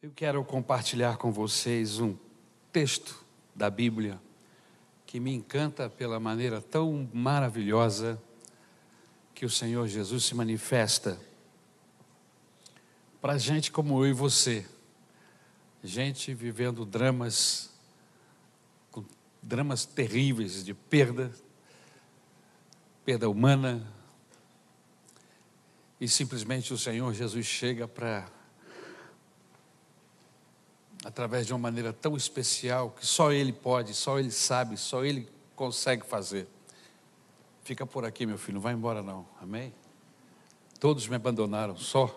Eu quero compartilhar com vocês um texto da Bíblia que me encanta pela maneira tão maravilhosa que o Senhor Jesus se manifesta para gente como eu e você, gente vivendo dramas, dramas terríveis de perda, perda humana, e simplesmente o Senhor Jesus chega para através de uma maneira tão especial que só Ele pode, só Ele sabe, só Ele consegue fazer. Fica por aqui, meu filho, não vai embora não, amém? Todos me abandonaram, só.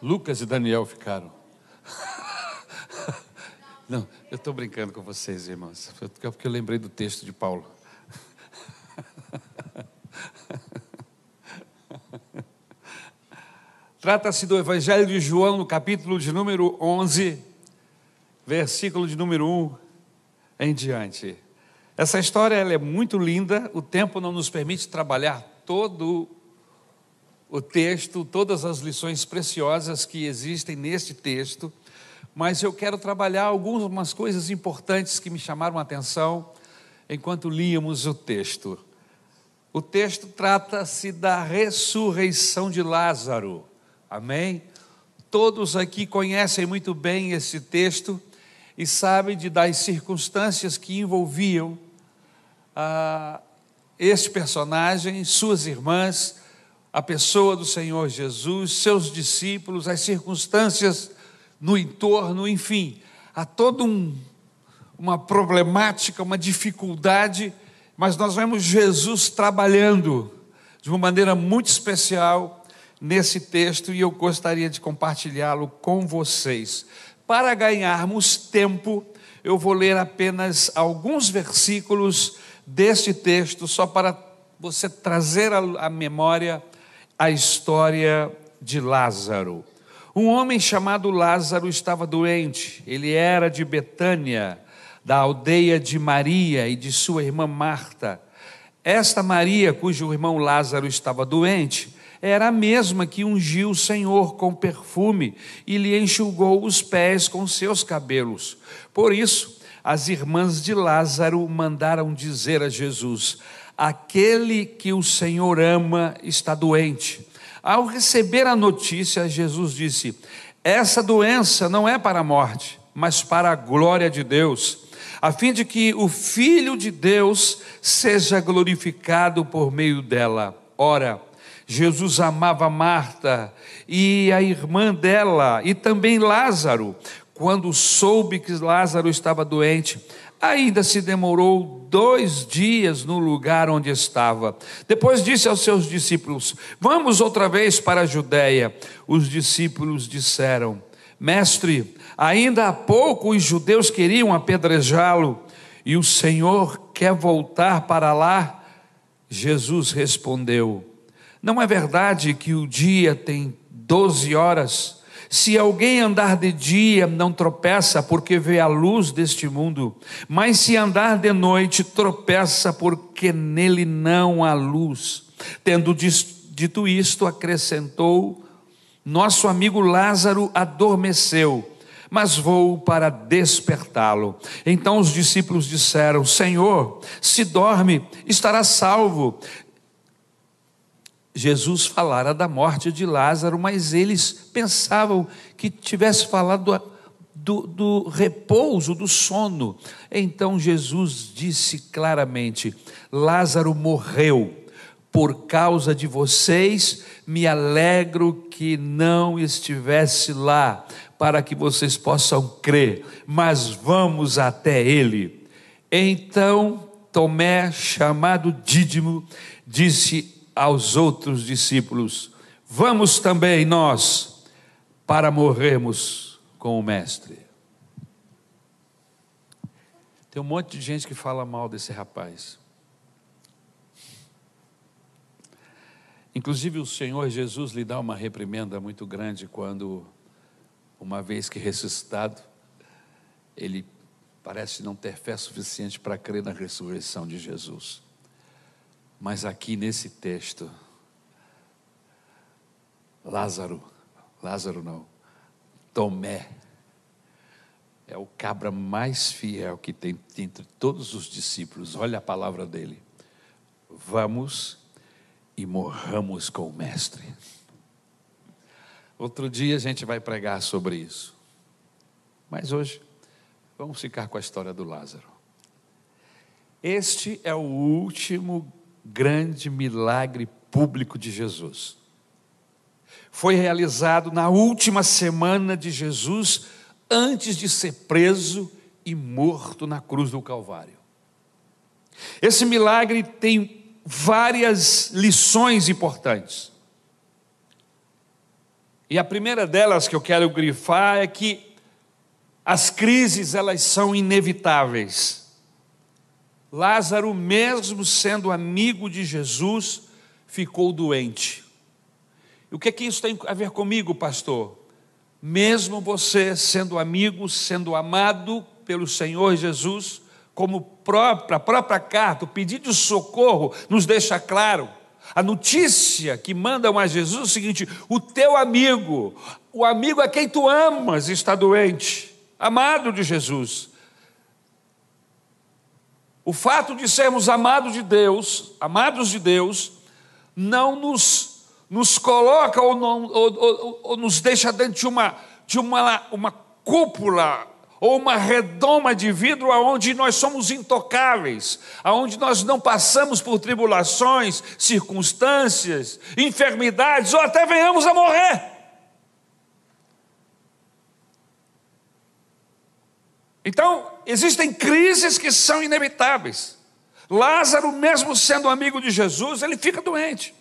Lucas e Daniel ficaram. Não, eu estou brincando com vocês, irmãos, porque eu lembrei do texto de Paulo. Trata-se do Evangelho de João, no capítulo de número 11, versículo de número 1 em diante. Essa história ela é muito linda, o tempo não nos permite trabalhar todo o texto, todas as lições preciosas que existem neste texto, mas eu quero trabalhar algumas coisas importantes que me chamaram a atenção enquanto líamos o texto. O texto trata-se da ressurreição de Lázaro. Amém? Todos aqui conhecem muito bem esse texto e sabem de das circunstâncias que envolviam ah, este personagem, suas irmãs, a pessoa do Senhor Jesus, seus discípulos, as circunstâncias no entorno, enfim, há toda um, uma problemática, uma dificuldade, mas nós vemos Jesus trabalhando de uma maneira muito especial nesse texto e eu gostaria de compartilhá-lo com vocês. Para ganharmos tempo, eu vou ler apenas alguns versículos deste texto, só para você trazer à memória a história de Lázaro. Um homem chamado Lázaro estava doente, ele era de Betânia, da aldeia de Maria e de sua irmã Marta. Esta Maria, cujo irmão Lázaro estava doente, era a mesma que ungiu o Senhor com perfume e lhe enxugou os pés com seus cabelos. Por isso, as irmãs de Lázaro mandaram dizer a Jesus: Aquele que o Senhor ama está doente. Ao receber a notícia, Jesus disse: Essa doença não é para a morte, mas para a glória de Deus, a fim de que o Filho de Deus seja glorificado por meio dela. Ora, Jesus amava Marta e a irmã dela, e também Lázaro. Quando soube que Lázaro estava doente, ainda se demorou dois dias no lugar onde estava. Depois disse aos seus discípulos: Vamos outra vez para a Judéia. Os discípulos disseram: Mestre, ainda há pouco os judeus queriam apedrejá-lo, e o Senhor quer voltar para lá? Jesus respondeu: não é verdade que o dia tem doze horas? Se alguém andar de dia, não tropeça porque vê a luz deste mundo, mas se andar de noite, tropeça porque nele não há luz. Tendo dito isto, acrescentou: Nosso amigo Lázaro adormeceu mas vou para despertá-lo. Então os discípulos disseram: Senhor, se dorme, estará salvo. Jesus falara da morte de Lázaro, mas eles pensavam que tivesse falado do, do, repouso, do sono. Então Jesus disse claramente: Lázaro morreu. Por causa de vocês, me alegro que não estivesse lá, para que vocês possam crer, mas vamos até ele. Então Tomé, chamado Dídimo, disse aos outros discípulos: Vamos também nós para morrermos com o Mestre. Tem um monte de gente que fala mal desse rapaz. Inclusive, o Senhor Jesus lhe dá uma reprimenda muito grande quando, uma vez que ressuscitado, ele parece não ter fé suficiente para crer na ressurreição de Jesus. Mas aqui nesse texto, Lázaro, Lázaro não, Tomé é o cabra mais fiel que tem entre todos os discípulos. Olha a palavra dele. Vamos e morramos com o Mestre. Outro dia a gente vai pregar sobre isso. Mas hoje, vamos ficar com a história do Lázaro. Este é o último grande milagre público de Jesus. Foi realizado na última semana de Jesus, antes de ser preso e morto na cruz do Calvário. Esse milagre tem várias lições importantes. E a primeira delas que eu quero grifar é que as crises elas são inevitáveis. Lázaro, mesmo sendo amigo de Jesus, ficou doente. E o que é que isso tem a ver comigo, pastor? Mesmo você sendo amigo, sendo amado pelo Senhor Jesus, como própria, a própria carta, o pedido de socorro nos deixa claro, a notícia que mandam a Jesus é o seguinte: o teu amigo, o amigo a quem tu amas, está doente, amado de Jesus. O fato de sermos amados de Deus, amados de Deus, não nos, nos coloca ou, não, ou, ou, ou nos deixa dentro de uma, de uma, uma cúpula ou uma redoma de vidro aonde nós somos intocáveis, aonde nós não passamos por tribulações, circunstâncias, enfermidades ou até venhamos a morrer. Então, existem crises que são inevitáveis. Lázaro, mesmo sendo amigo de Jesus, ele fica doente.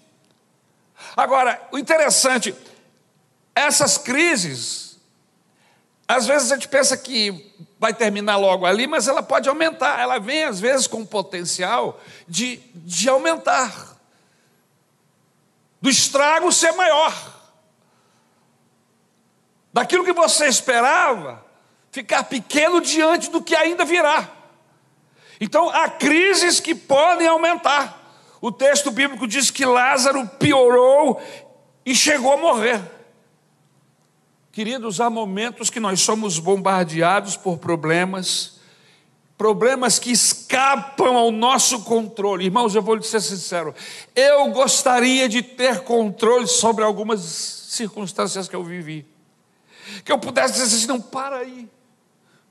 Agora, o interessante, essas crises às vezes a gente pensa que vai terminar logo ali, mas ela pode aumentar. Ela vem, às vezes, com o potencial de, de aumentar, do estrago ser maior, daquilo que você esperava ficar pequeno diante do que ainda virá. Então, há crises que podem aumentar. O texto bíblico diz que Lázaro piorou e chegou a morrer. Queridos, há momentos que nós somos bombardeados por problemas, problemas que escapam ao nosso controle. Irmãos, eu vou lhe ser sincero, eu gostaria de ter controle sobre algumas circunstâncias que eu vivi. Que eu pudesse dizer assim, não, para aí,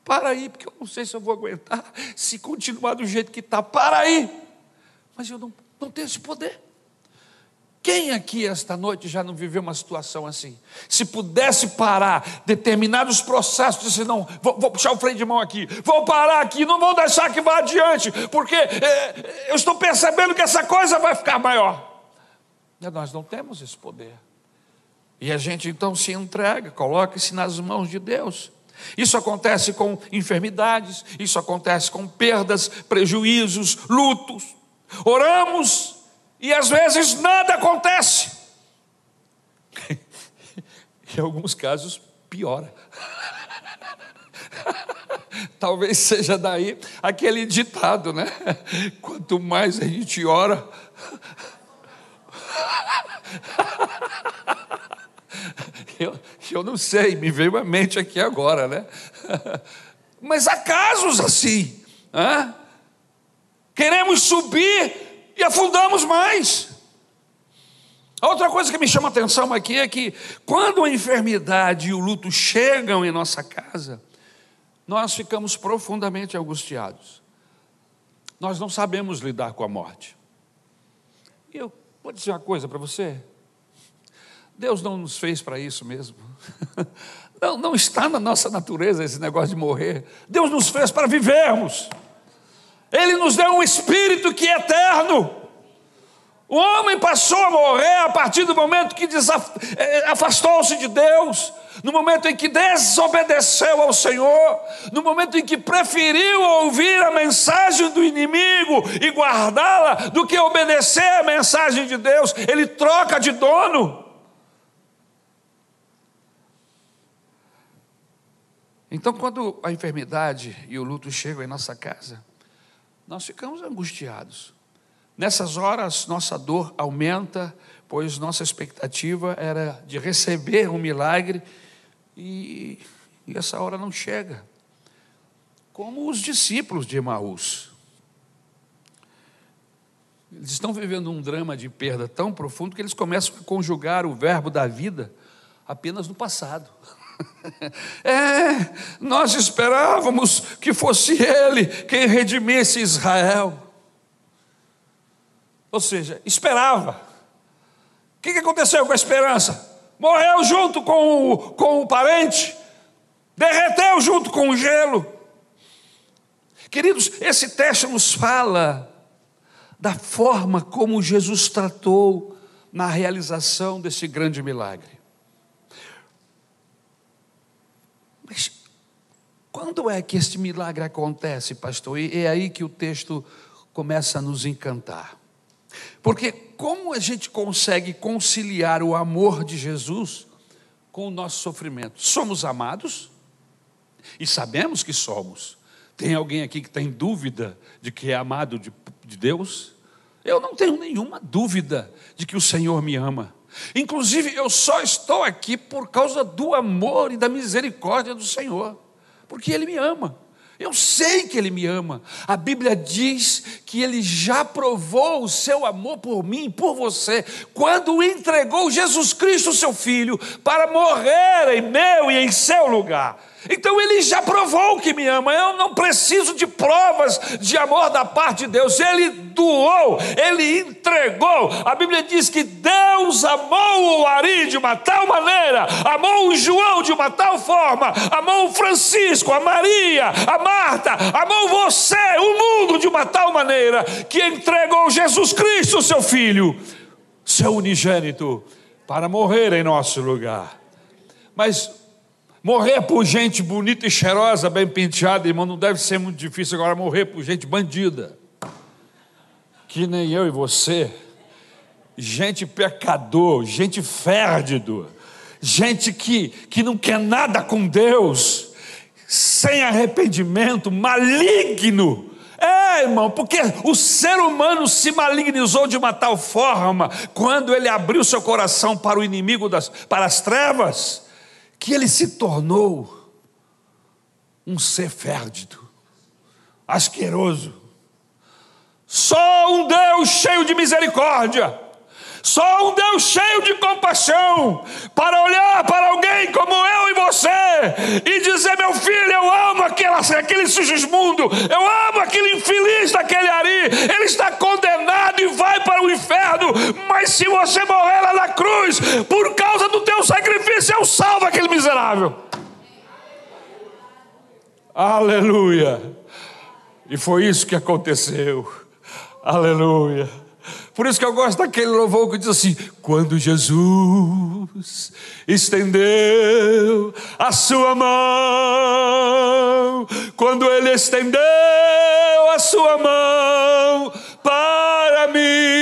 para aí, porque eu não sei se eu vou aguentar, se continuar do jeito que está, para aí. Mas eu não, não tenho esse poder. Quem aqui esta noite já não viveu uma situação assim? Se pudesse parar determinados processos, disse: não, vou, vou, puxar o freio de mão aqui, vou parar aqui, não vou deixar que vá adiante, porque é, eu estou percebendo que essa coisa vai ficar maior. E nós não temos esse poder. E a gente então se entrega, coloca-se nas mãos de Deus. Isso acontece com enfermidades, isso acontece com perdas, prejuízos, lutos. Oramos e às vezes nada acontece. em alguns casos, piora. Talvez seja daí aquele ditado, né? Quanto mais a gente ora, eu, eu não sei, me veio à mente aqui agora, né? Mas há casos assim. Hein? Queremos subir e afundamos mais. A outra coisa que me chama atenção aqui é que quando a enfermidade e o luto chegam em nossa casa, nós ficamos profundamente angustiados. Nós não sabemos lidar com a morte. E eu vou dizer uma coisa para você: Deus não nos fez para isso mesmo. Não, não está na nossa natureza esse negócio de morrer. Deus nos fez para vivermos. Ele nos deu um espírito que é eterno. O homem passou a morrer a partir do momento que eh, afastou-se de Deus, no momento em que desobedeceu ao Senhor, no momento em que preferiu ouvir a mensagem do inimigo e guardá-la, do que obedecer à mensagem de Deus, ele troca de dono. Então, quando a enfermidade e o luto chegam em nossa casa, nós ficamos angustiados. Nessas horas, nossa dor aumenta, pois nossa expectativa era de receber um milagre e, e essa hora não chega. Como os discípulos de Emaús. Eles estão vivendo um drama de perda tão profundo que eles começam a conjugar o verbo da vida apenas no passado. É, nós esperávamos que fosse Ele quem redimisse Israel. Ou seja, esperava. O que aconteceu com a esperança? Morreu junto com o, com o parente, derreteu junto com o gelo. Queridos, esse texto nos fala da forma como Jesus tratou na realização desse grande milagre. Mas quando é que este milagre acontece, pastor? E é aí que o texto começa a nos encantar. Porque como a gente consegue conciliar o amor de Jesus com o nosso sofrimento? Somos amados e sabemos que somos. Tem alguém aqui que tem dúvida de que é amado de, de Deus? Eu não tenho nenhuma dúvida de que o Senhor me ama. Inclusive, eu só estou aqui por causa do amor e da misericórdia do Senhor, porque Ele me ama. Eu sei que Ele me ama. A Bíblia diz que Ele já provou o seu amor por mim, por você, quando entregou Jesus Cristo, seu Filho, para morrer em meu e em seu lugar. Então ele já provou que me ama. Eu não preciso de provas de amor da parte de Deus. Ele doou, ele entregou. A Bíblia diz que Deus amou o Ari de uma tal maneira, amou o João de uma tal forma, amou o Francisco, a Maria, a Marta, amou você, o mundo de uma tal maneira que entregou Jesus Cristo, seu filho, seu unigênito, para morrer em nosso lugar. Mas Morrer por gente bonita e cheirosa, bem penteada, irmão, não deve ser muito difícil agora morrer por gente bandida. Que nem eu e você. Gente pecador, gente férdido, gente que, que não quer nada com Deus, sem arrependimento, maligno. É, irmão, porque o ser humano se malignizou de uma tal forma quando ele abriu seu coração para o inimigo das, para as trevas que ele se tornou um ser férdido, asqueroso. Só um Deus cheio de misericórdia, só um Deus cheio de compaixão, para olhar para alguém como eu e você e dizer: meu filho, eu amo aquela, aquele sujesmundo, eu amo aquele infeliz daquele Ari, ele está condenado e vai para o inferno, mas se você morrer lá na cruz, por causa do teu sacrifício, eu salvo aquele miserável. Aleluia. E foi isso que aconteceu. Aleluia. Por isso que eu gosto daquele louvor que diz assim: quando Jesus estendeu a sua mão, quando ele estendeu a sua mão para mim,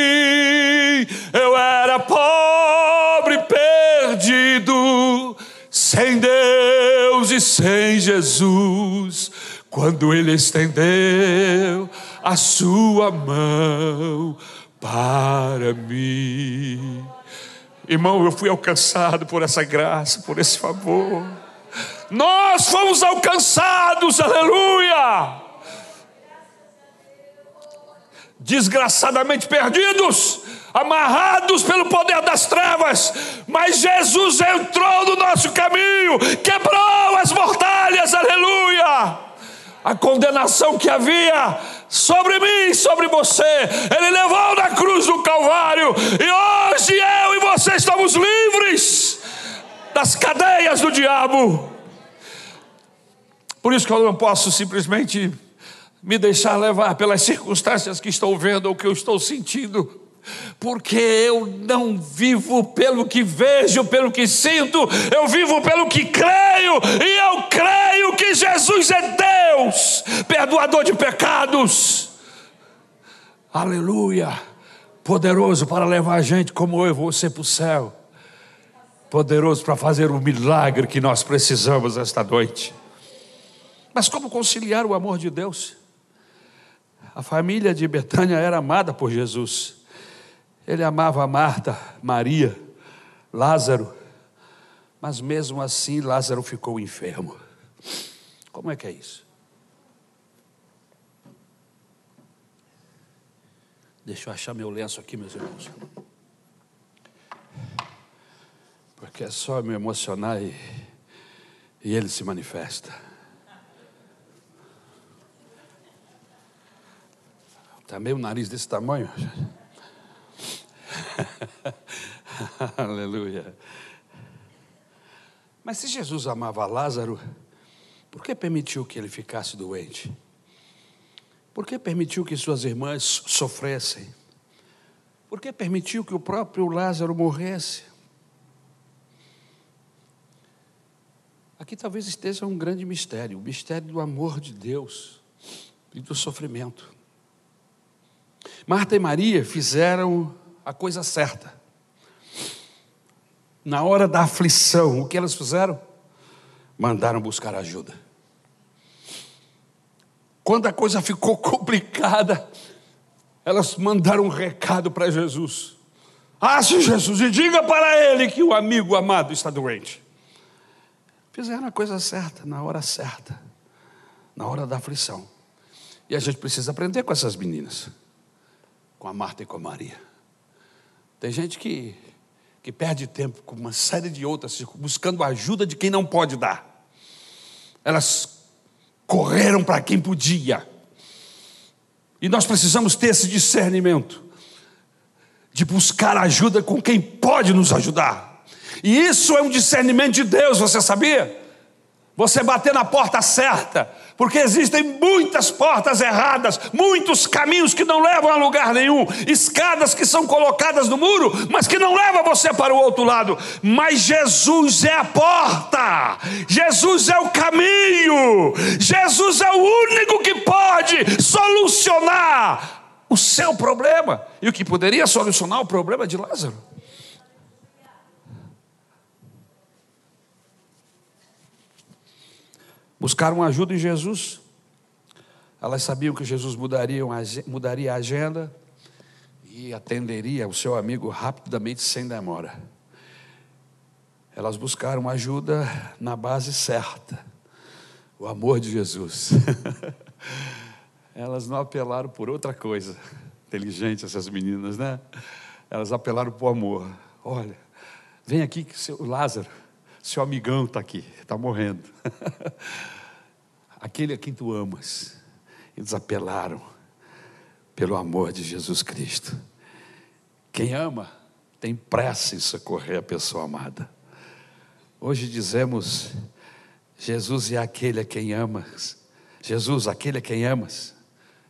sem Jesus. Quando ele estendeu a sua mão para mim. Irmão, eu fui alcançado por essa graça, por esse favor. Nós fomos alcançados, aleluia. Desgraçadamente perdidos, amarrados pelo poder das trevas, mas Jesus entrou no nosso caminho, quebrou as. A condenação que havia sobre mim, sobre você. Ele levou na cruz do Calvário. E hoje eu e você estamos livres das cadeias do diabo. Por isso que eu não posso simplesmente me deixar levar pelas circunstâncias que estou vendo ou que eu estou sentindo porque eu não vivo pelo que vejo, pelo que sinto, eu vivo pelo que creio, e eu creio que Jesus é Deus, perdoador de pecados. Aleluia! Poderoso para levar a gente como eu e você para o céu. Poderoso para fazer o milagre que nós precisamos esta noite. Mas como conciliar o amor de Deus? A família de Betânia era amada por Jesus. Ele amava Marta, Maria, Lázaro, Mas mesmo assim, Lázaro ficou enfermo. Como é que é isso? Deixa eu achar meu lenço aqui, meus irmãos. Porque é só me emocionar e, e ele se manifesta. Está meio nariz desse tamanho. Aleluia. Mas se Jesus amava Lázaro, por que permitiu que ele ficasse doente? Por que permitiu que suas irmãs sofressem? Por que permitiu que o próprio Lázaro morresse? Aqui talvez esteja um grande mistério, o mistério do amor de Deus e do sofrimento. Marta e Maria fizeram a coisa certa. Na hora da aflição, o que elas fizeram? Mandaram buscar ajuda. Quando a coisa ficou complicada, elas mandaram um recado para Jesus. Ache Jesus e diga para ele que o amigo amado está doente. Fizeram a coisa certa, na hora certa, na hora da aflição. E a gente precisa aprender com essas meninas, com a Marta e com a Maria. Tem gente que, que perde tempo com uma série de outras, buscando ajuda de quem não pode dar. Elas correram para quem podia. E nós precisamos ter esse discernimento de buscar ajuda com quem pode nos ajudar. E isso é um discernimento de Deus, você sabia? Você bater na porta certa, porque existem muitas portas erradas, muitos caminhos que não levam a lugar nenhum, escadas que são colocadas no muro, mas que não levam você para o outro lado. Mas Jesus é a porta, Jesus é o caminho, Jesus é o único que pode solucionar o seu problema e o que poderia solucionar o problema de Lázaro. Buscaram ajuda em Jesus. Elas sabiam que Jesus mudaria, mudaria a agenda e atenderia o seu amigo rapidamente, sem demora. Elas buscaram ajuda na base certa, o amor de Jesus. Elas não apelaram por outra coisa. Inteligente essas meninas, né? Elas apelaram por amor. Olha, vem aqui que seu Lázaro seu amigão está aqui, está morrendo. Aquele a quem tu amas. Eles apelaram pelo amor de Jesus Cristo. Quem ama tem pressa em socorrer a pessoa amada. Hoje dizemos: Jesus é aquele a quem amas. Jesus, aquele a quem amas,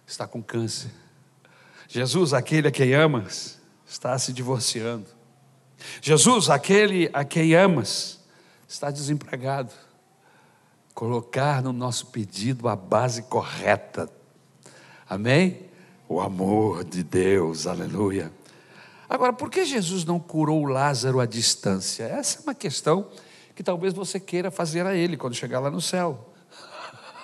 está com câncer. Jesus, aquele a quem amas, está se divorciando. Jesus, aquele a quem amas, está desempregado. Colocar no nosso pedido a base correta. Amém? O amor de Deus, aleluia. Agora, por que Jesus não curou Lázaro à distância? Essa é uma questão que talvez você queira fazer a ele quando chegar lá no céu.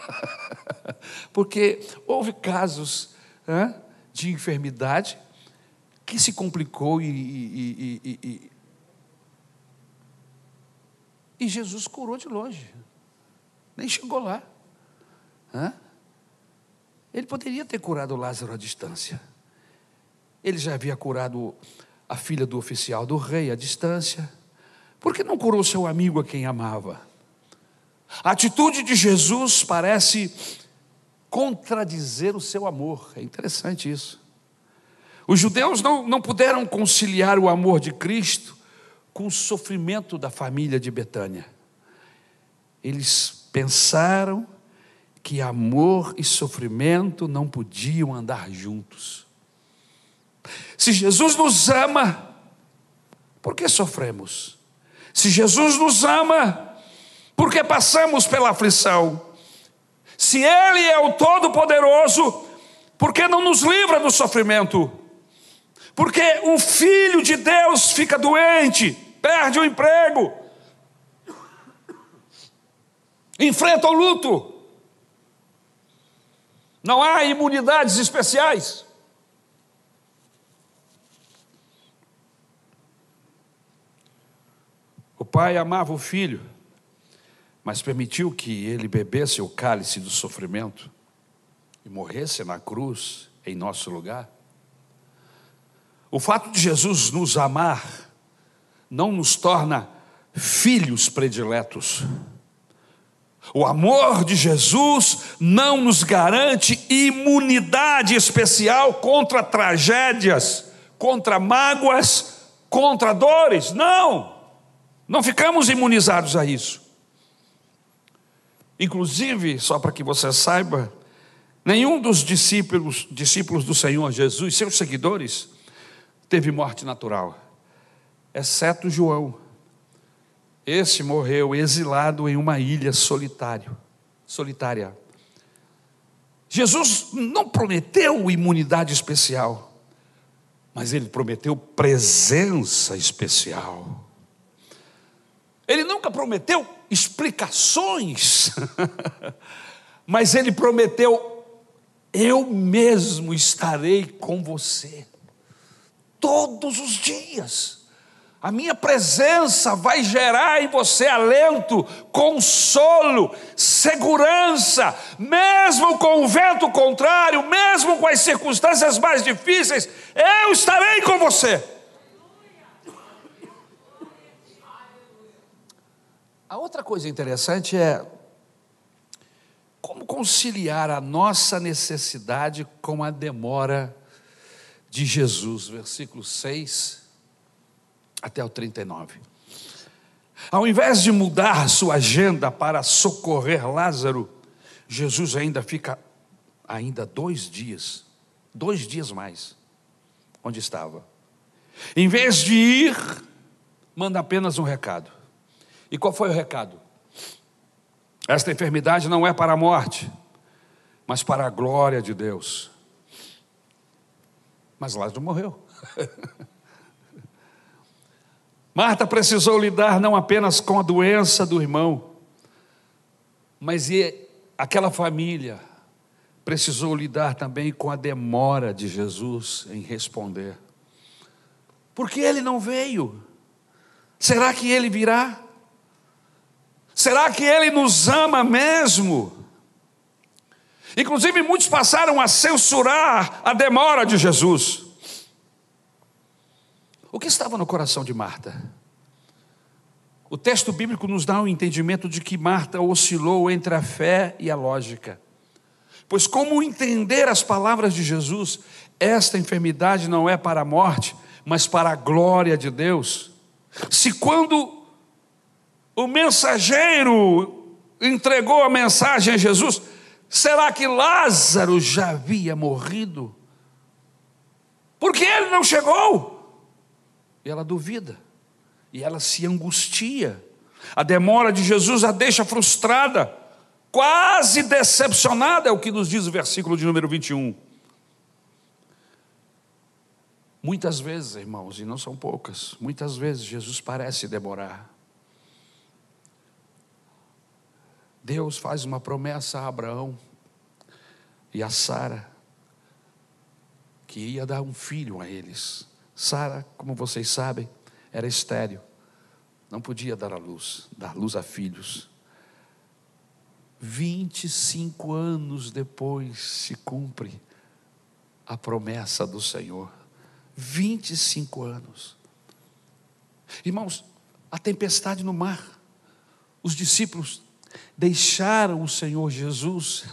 Porque houve casos hein, de enfermidade que se complicou e, e, e, e Jesus curou de longe, nem chegou lá. Hã? Ele poderia ter curado Lázaro à distância. Ele já havia curado a filha do oficial do rei à distância. Por que não curou seu amigo a quem amava? A atitude de Jesus parece contradizer o seu amor. É interessante isso. Os judeus não, não puderam conciliar o amor de Cristo com o sofrimento da família de Betânia. Eles pensaram que amor e sofrimento não podiam andar juntos. Se Jesus nos ama, por que sofremos? Se Jesus nos ama, por que passamos pela aflição? Se Ele é o Todo-Poderoso, por que não nos livra do sofrimento? Porque um filho de Deus fica doente, perde o emprego, enfrenta o luto. Não há imunidades especiais. O pai amava o filho, mas permitiu que ele bebesse o cálice do sofrimento e morresse na cruz em nosso lugar. O fato de Jesus nos amar não nos torna filhos prediletos. O amor de Jesus não nos garante imunidade especial contra tragédias, contra mágoas, contra dores. Não! Não ficamos imunizados a isso. Inclusive, só para que você saiba, nenhum dos discípulos, discípulos do Senhor Jesus, seus seguidores, teve morte natural, exceto João. Esse morreu exilado em uma ilha solitário, solitária. Jesus não prometeu imunidade especial, mas ele prometeu presença especial. Ele nunca prometeu explicações, mas ele prometeu: eu mesmo estarei com você todos os dias. A minha presença vai gerar em você alento, consolo, segurança, mesmo com o vento contrário, mesmo com as circunstâncias mais difíceis, eu estarei com você. A outra coisa interessante é como conciliar a nossa necessidade com a demora de Jesus, versículo 6 até o 39. Ao invés de mudar sua agenda para socorrer Lázaro, Jesus ainda fica ainda dois dias, dois dias mais, onde estava. Em vez de ir, manda apenas um recado. E qual foi o recado? Esta enfermidade não é para a morte, mas para a glória de Deus. Mas Lázaro morreu. Marta precisou lidar não apenas com a doença do irmão, mas aquela família precisou lidar também com a demora de Jesus em responder. Porque ele não veio? Será que ele virá? Será que ele nos ama mesmo? Inclusive, muitos passaram a censurar a demora de Jesus. O que estava no coração de Marta? O texto bíblico nos dá o um entendimento de que Marta oscilou entre a fé e a lógica. Pois, como entender as palavras de Jesus? Esta enfermidade não é para a morte, mas para a glória de Deus. Se quando o mensageiro entregou a mensagem a Jesus, Será que Lázaro já havia morrido? Porque ele não chegou. E ela duvida. E ela se angustia. A demora de Jesus a deixa frustrada, quase decepcionada, é o que nos diz o versículo de número 21. Muitas vezes, irmãos, e não são poucas, muitas vezes Jesus parece demorar. Deus faz uma promessa a Abraão e a Sara, que ia dar um filho a eles. Sara, como vocês sabem, era estéril, não podia dar a luz, dar luz a filhos. 25 anos depois se cumpre a promessa do Senhor. 25 anos. Irmãos, a tempestade no mar, os discípulos deixaram o Senhor Jesus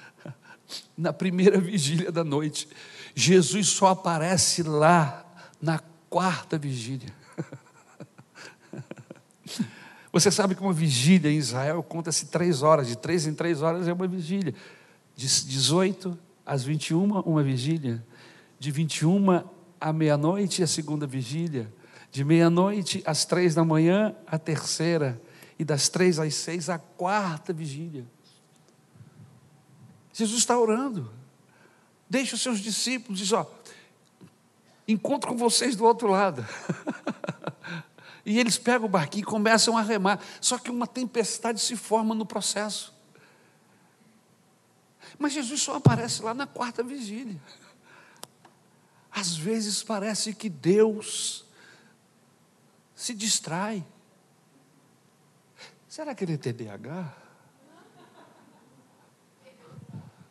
na primeira vigília da noite. Jesus só aparece lá na quarta vigília. Você sabe que uma vigília em Israel conta-se três horas, de três em três horas é uma vigília. De 18 às 21, uma vigília. De 21 à meia-noite, a segunda vigília. De meia-noite às três da manhã, a terceira e das três às seis, a quarta vigília. Jesus está orando. Deixa os seus discípulos, diz: ó, encontro com vocês do outro lado. e eles pegam o barquinho e começam a remar. Só que uma tempestade se forma no processo. Mas Jesus só aparece lá na quarta vigília. Às vezes parece que Deus se distrai. Será que ele tem TDAH?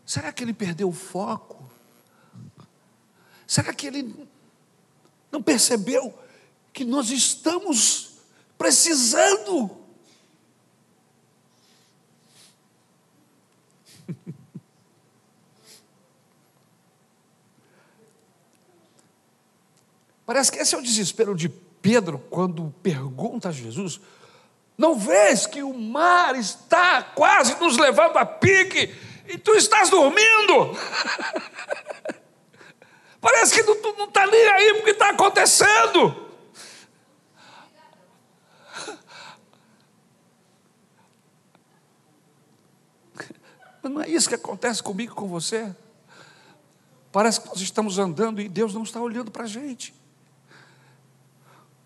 Será que ele perdeu o foco? Será que ele não percebeu que nós estamos precisando? Parece que esse é o desespero de Pedro quando pergunta a Jesus: Não vês que o mar está quase nos levando a pique e tu estás dormindo? Parece que não está nem aí porque está acontecendo. Mas não é isso que acontece comigo com você? Parece que nós estamos andando e Deus não está olhando para a gente.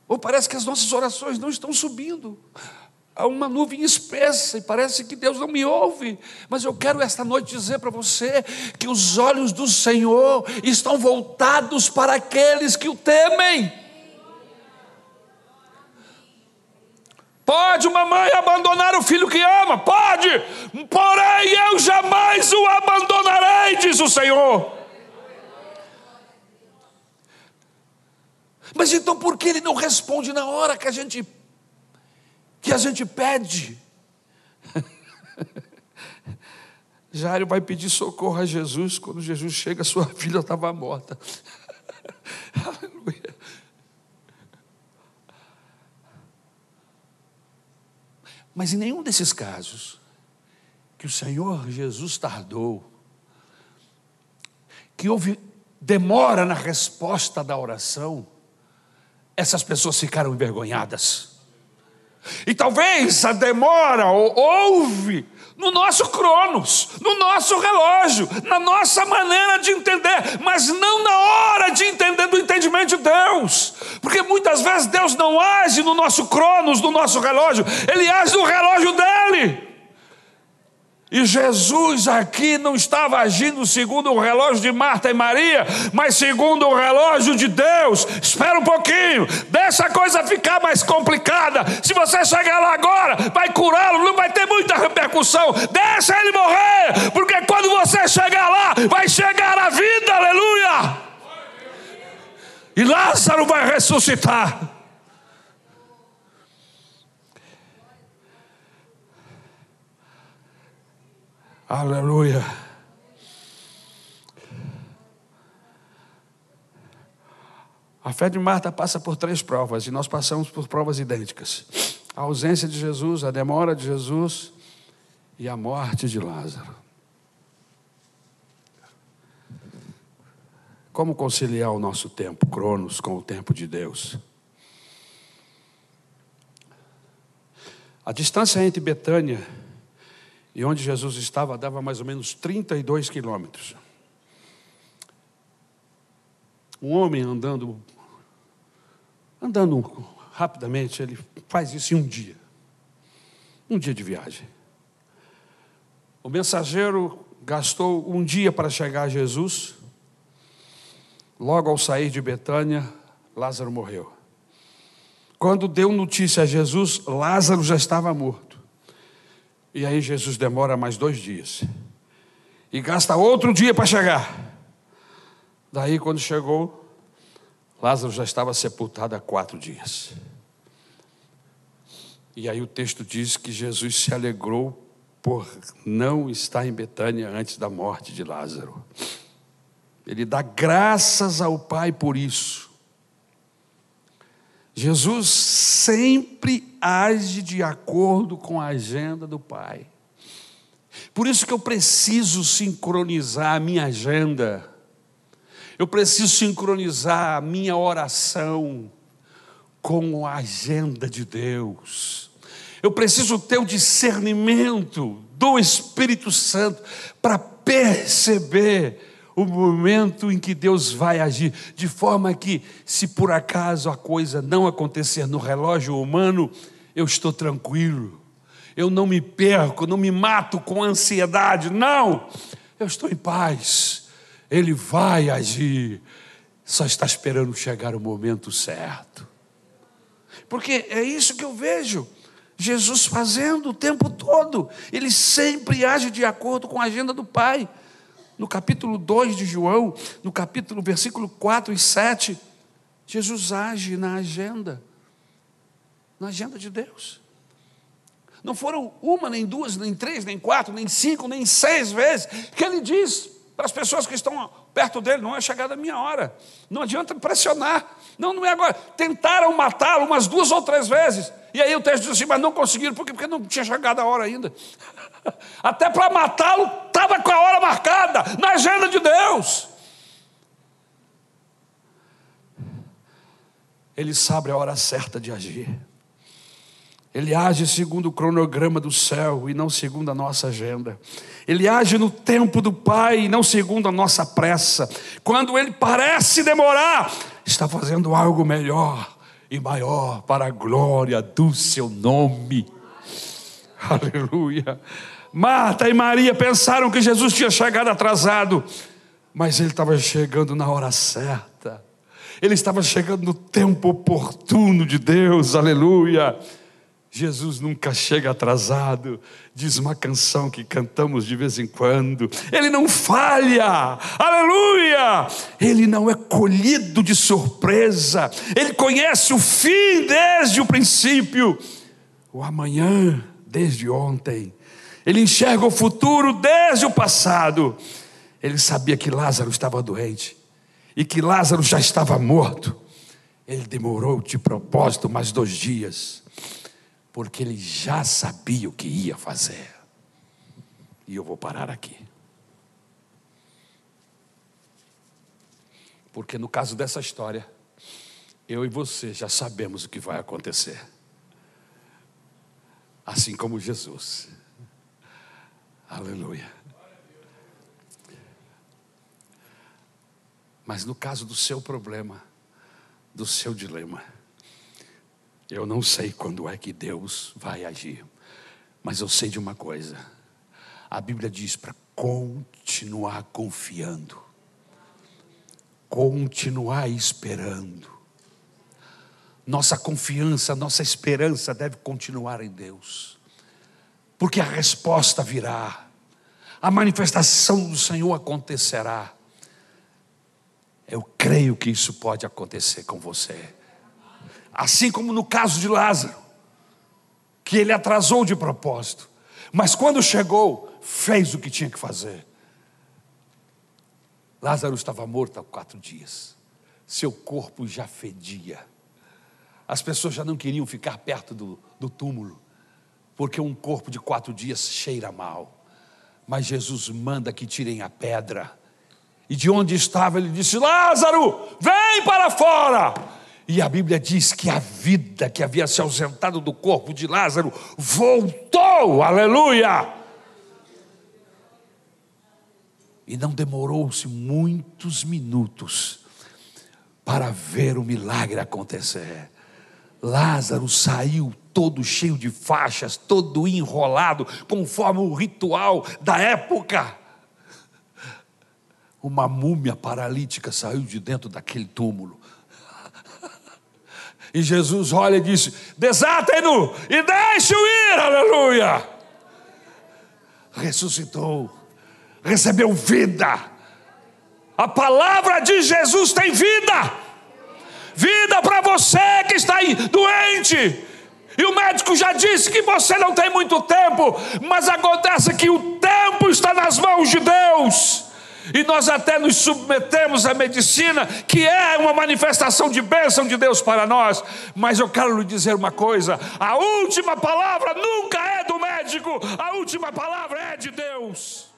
Ou parece que as nossas orações não estão subindo. Há uma nuvem espessa e parece que Deus não me ouve. Mas eu quero esta noite dizer para você que os olhos do Senhor estão voltados para aqueles que o temem. Pode uma mãe abandonar o filho que ama? Pode, porém eu jamais o abandonarei, diz o Senhor. Mas então por que ele não responde na hora que a gente que a gente pede? Jairo vai pedir socorro a Jesus quando Jesus chega, sua filha estava morta. Aleluia. Mas em nenhum desses casos que o Senhor Jesus tardou, que houve demora na resposta da oração, essas pessoas ficaram envergonhadas. E talvez a demora houve no nosso cronos, no nosso relógio, na nossa maneira de entender, mas não na hora de entender do entendimento de Deus. Porque muitas vezes Deus não age no nosso cronos, no nosso relógio, Ele age no relógio dele. E Jesus aqui não estava agindo segundo o relógio de Marta e Maria, mas segundo o relógio de Deus. Espera um pouquinho, deixa a coisa ficar mais complicada. Se você chegar lá agora, vai curá-lo, não vai ter muita repercussão. Deixa ele morrer, porque quando você chegar lá, vai chegar a vida, aleluia. E Lázaro vai ressuscitar. Aleluia. A fé de Marta passa por três provas e nós passamos por provas idênticas: a ausência de Jesus, a demora de Jesus e a morte de Lázaro. Como conciliar o nosso tempo, Cronos, com o tempo de Deus? A distância entre Betânia e onde Jesus estava dava mais ou menos 32 quilômetros. Um homem andando, andando rapidamente, ele faz isso em um dia. Um dia de viagem. O mensageiro gastou um dia para chegar a Jesus. Logo ao sair de Betânia, Lázaro morreu. Quando deu notícia a Jesus, Lázaro já estava morto. E aí Jesus demora mais dois dias. E gasta outro dia para chegar. Daí, quando chegou, Lázaro já estava sepultado há quatro dias. E aí o texto diz que Jesus se alegrou por não estar em Betânia antes da morte de Lázaro. Ele dá graças ao Pai por isso. Jesus sempre age de acordo com a agenda do Pai. Por isso que eu preciso sincronizar a minha agenda. Eu preciso sincronizar a minha oração com a agenda de Deus. Eu preciso ter o discernimento do Espírito Santo para perceber o momento em que Deus vai agir, de forma que, se por acaso a coisa não acontecer no relógio humano, eu estou tranquilo, eu não me perco, não me mato com ansiedade, não, eu estou em paz, Ele vai agir, só está esperando chegar o momento certo, porque é isso que eu vejo. Jesus fazendo o tempo todo. Ele sempre age de acordo com a agenda do Pai. No capítulo 2 de João, no capítulo versículo 4 e 7, Jesus age na agenda, na agenda de Deus. Não foram uma, nem duas, nem três, nem quatro, nem cinco, nem seis vezes que ele diz para as pessoas que estão perto dele: não é chegada a minha hora. Não adianta pressionar. Não, não é agora. Tentaram matá-lo umas duas ou três vezes. E aí o texto diz assim: mas não conseguiram, por quê? Porque não tinha chegado a hora ainda. Até para matá-lo, estava com a hora marcada, na agenda de Deus. Ele sabe a hora certa de agir. Ele age segundo o cronograma do céu e não segundo a nossa agenda. Ele age no tempo do Pai e não segundo a nossa pressa. Quando ele parece demorar, está fazendo algo melhor e maior para a glória do seu nome. Aleluia. Marta e Maria pensaram que Jesus tinha chegado atrasado, mas ele estava chegando na hora certa. Ele estava chegando no tempo oportuno de Deus. Aleluia. Jesus nunca chega atrasado, diz uma canção que cantamos de vez em quando. Ele não falha, aleluia! Ele não é colhido de surpresa, ele conhece o fim desde o princípio, o amanhã desde ontem, ele enxerga o futuro desde o passado. Ele sabia que Lázaro estava doente e que Lázaro já estava morto. Ele demorou de propósito mais dois dias porque ele já sabia o que ia fazer. E eu vou parar aqui. Porque no caso dessa história, eu e você já sabemos o que vai acontecer. Assim como Jesus. Aleluia. Mas no caso do seu problema, do seu dilema, eu não sei quando é que Deus vai agir, mas eu sei de uma coisa: a Bíblia diz para continuar confiando, continuar esperando. Nossa confiança, nossa esperança deve continuar em Deus, porque a resposta virá, a manifestação do Senhor acontecerá. Eu creio que isso pode acontecer com você. Assim como no caso de Lázaro, que ele atrasou de propósito, mas quando chegou, fez o que tinha que fazer. Lázaro estava morto há quatro dias, seu corpo já fedia, as pessoas já não queriam ficar perto do, do túmulo, porque um corpo de quatro dias cheira mal. Mas Jesus manda que tirem a pedra, e de onde estava ele disse: Lázaro, vem para fora. E a Bíblia diz que a vida que havia se ausentado do corpo de Lázaro voltou, aleluia! E não demorou-se muitos minutos para ver o milagre acontecer. Lázaro saiu todo cheio de faixas, todo enrolado, conforme o ritual da época. Uma múmia paralítica saiu de dentro daquele túmulo. E Jesus olha e disse: desatem-no e deixe-o ir, aleluia. Ressuscitou, recebeu vida. A palavra de Jesus tem vida. Vida para você que está aí doente. E o médico já disse que você não tem muito tempo, mas acontece que o tempo está nas mãos de Deus e nós até nos submetemos à medicina, que é uma manifestação de bênção de Deus para nós. Mas eu quero lhe dizer uma coisa: a última palavra nunca é do médico, a última palavra é de Deus.